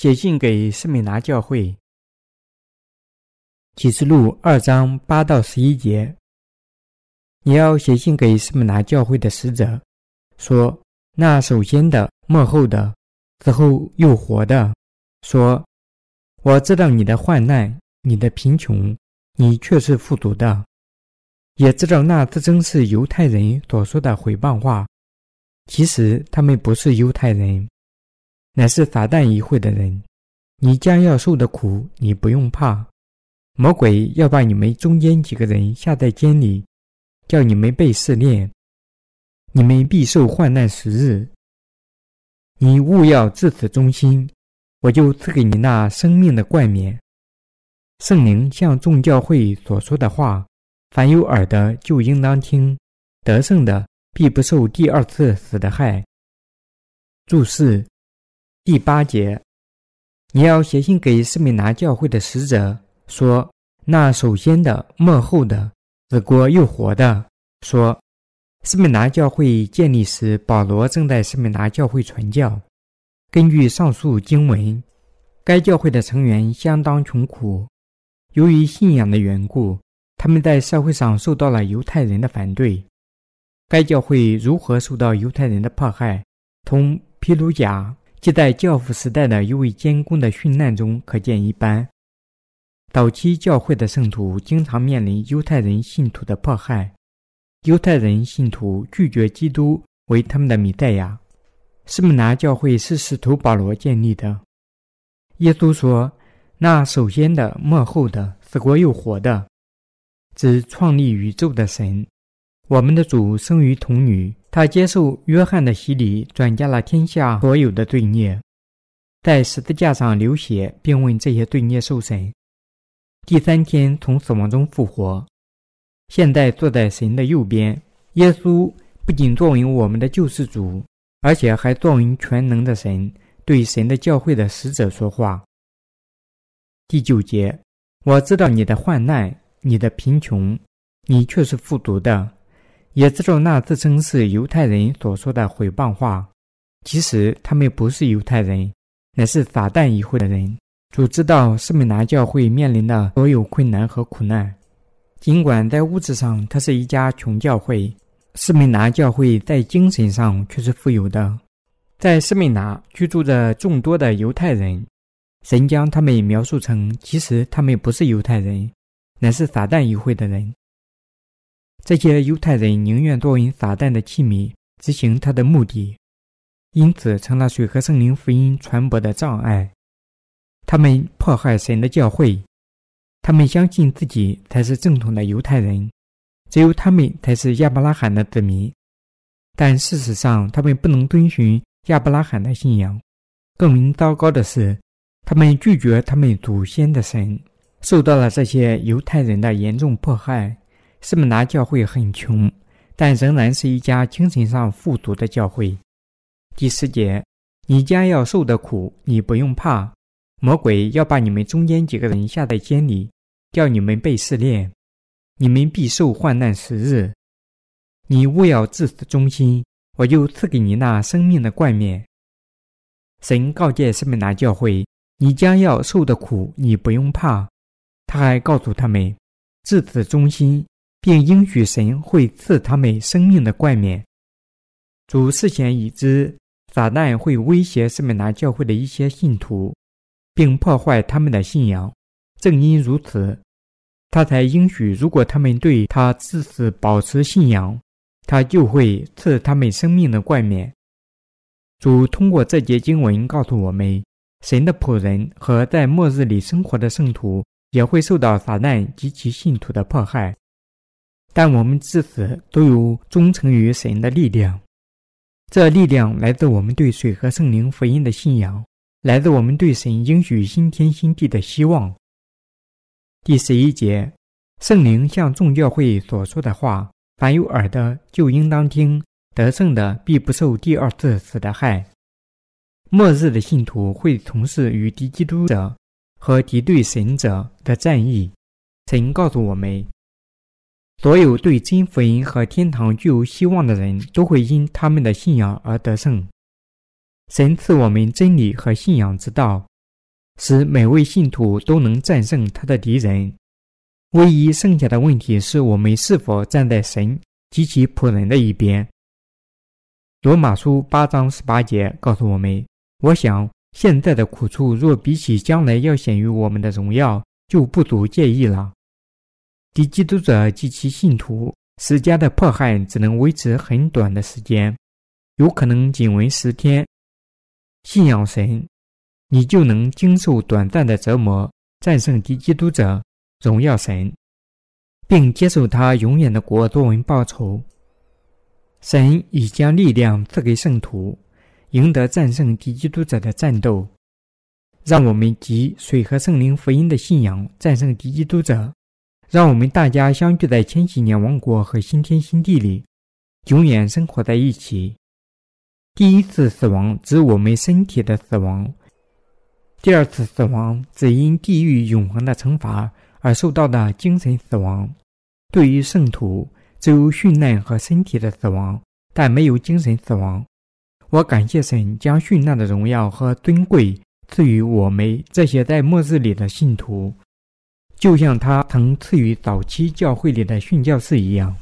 写信给士密拿教会，启示录二章八到十一节。你要写信给士密拿教会的使者，说：那首先的、末后的、死后又活的，说：我知道你的患难，你的贫穷，你却是富足的；也知道那自称是犹太人所说的毁谤话，其实他们不是犹太人。乃是撒旦一会的人，你将要受的苦，你不用怕。魔鬼要把你们中间几个人下在监里，叫你们被试炼，你们必受患难十日。你务要至此忠心，我就赐给你那生命的冠冕。圣灵向众教会所说的话，凡有耳的就应当听。得胜的必不受第二次死的害。注释。第八节，你要写信给士密拿教会的使者，说：那首先的、末后的、死过又活的，说，士密拿教会建立时，保罗正在士密拿教会传教。根据上述经文，该教会的成员相当穷苦，由于信仰的缘故，他们在社会上受到了犹太人的反对。该教会如何受到犹太人的迫害，同皮鲁甲。即在教父时代的一位监工的殉难中可见一斑。早期教会的圣徒经常面临犹太人信徒的迫害，犹太人信徒拒绝基督为他们的弥赛亚。士密拿教会是使徒保罗建立的。耶稣说：“那首先的、末后的、死过又活的，指创立宇宙的神。我们的主生于童女。”他接受约翰的洗礼，转嫁了天下所有的罪孽，在十字架上流血，并为这些罪孽受审。第三天从死亡中复活，现在坐在神的右边。耶稣不仅作为我们的救世主，而且还作为全能的神，对神的教会的使者说话。第九节，我知道你的患难，你的贫穷，你却是富足的。也知道那自称是犹太人所说的毁谤话，其实他们不是犹太人，乃是撒旦议会的人。主知道士密拿教会面临的所有困难和苦难，尽管在物质上它是一家穷教会，士密拿教会在精神上却是富有的。在士密拿居住着众多的犹太人，神将他们描述成其实他们不是犹太人，乃是撒旦议会的人。这些犹太人宁愿作为撒旦的器皿，执行他的目的，因此成了水和圣灵福音传播的障碍。他们迫害神的教会，他们相信自己才是正统的犹太人，只有他们才是亚伯拉罕的子民。但事实上，他们不能遵循亚伯拉罕的信仰。更为糟糕的是，他们拒绝他们祖先的神，受到了这些犹太人的严重迫害。士密拿教会很穷，但仍然是一家精神上富足的教会。第十节，你将要受的苦，你不用怕。魔鬼要把你们中间几个人下在监里，叫你们被试炼，你们必受患难十日。你务要至死忠心，我就赐给你那生命的冠冕。神告诫士密拿教会，你将要受的苦，你不用怕。他还告诉他们，至死忠心。并应许神会赐他们生命的冠冕。主事先已知撒旦会威胁士密拿教会的一些信徒，并破坏他们的信仰。正因如此，他才应许，如果他们对他至死保持信仰，他就会赐他们生命的冠冕。主通过这节经文告诉我们，神的仆人和在末日里生活的圣徒也会受到撒旦及其信徒的迫害。但我们至死都有忠诚于神的力量，这力量来自我们对水和圣灵福音的信仰，来自我们对神应许新天新地的希望。第十一节，圣灵向众教会所说的话，凡有耳的就应当听。得胜的必不受第二次死的害。末日的信徒会从事与敌基督者和敌对神者的战役。神告诉我们。所有对真福音和天堂具有希望的人都会因他们的信仰而得胜。神赐我们真理和信仰之道，使每位信徒都能战胜他的敌人。唯一剩下的问题是我们是否站在神及其仆人的一边。罗马书八章十八节告诉我们：“我想现在的苦处，若比起将来要显于我们的荣耀，就不足介意了。”敌基督者及其信徒施加的迫害只能维持很短的时间，有可能仅为十天。信仰神，你就能经受短暂的折磨，战胜敌基督者。荣耀神，并接受他永远的国作为报酬。神已将力量赐给圣徒，赢得战胜敌基督者的战斗。让我们集水和圣灵福音的信仰战胜敌基督者。让我们大家相聚在千禧年王国和新天新地里，永远生活在一起。第一次死亡指我们身体的死亡，第二次死亡指因地狱永恒的惩罚。而受到的精神死亡，对于圣徒只有殉难和身体的死亡，但没有精神死亡。我感谢神将殉难的荣耀和尊贵赐予我们这些在末日里的信徒，就像他曾赐予早期教会里的训教士一样。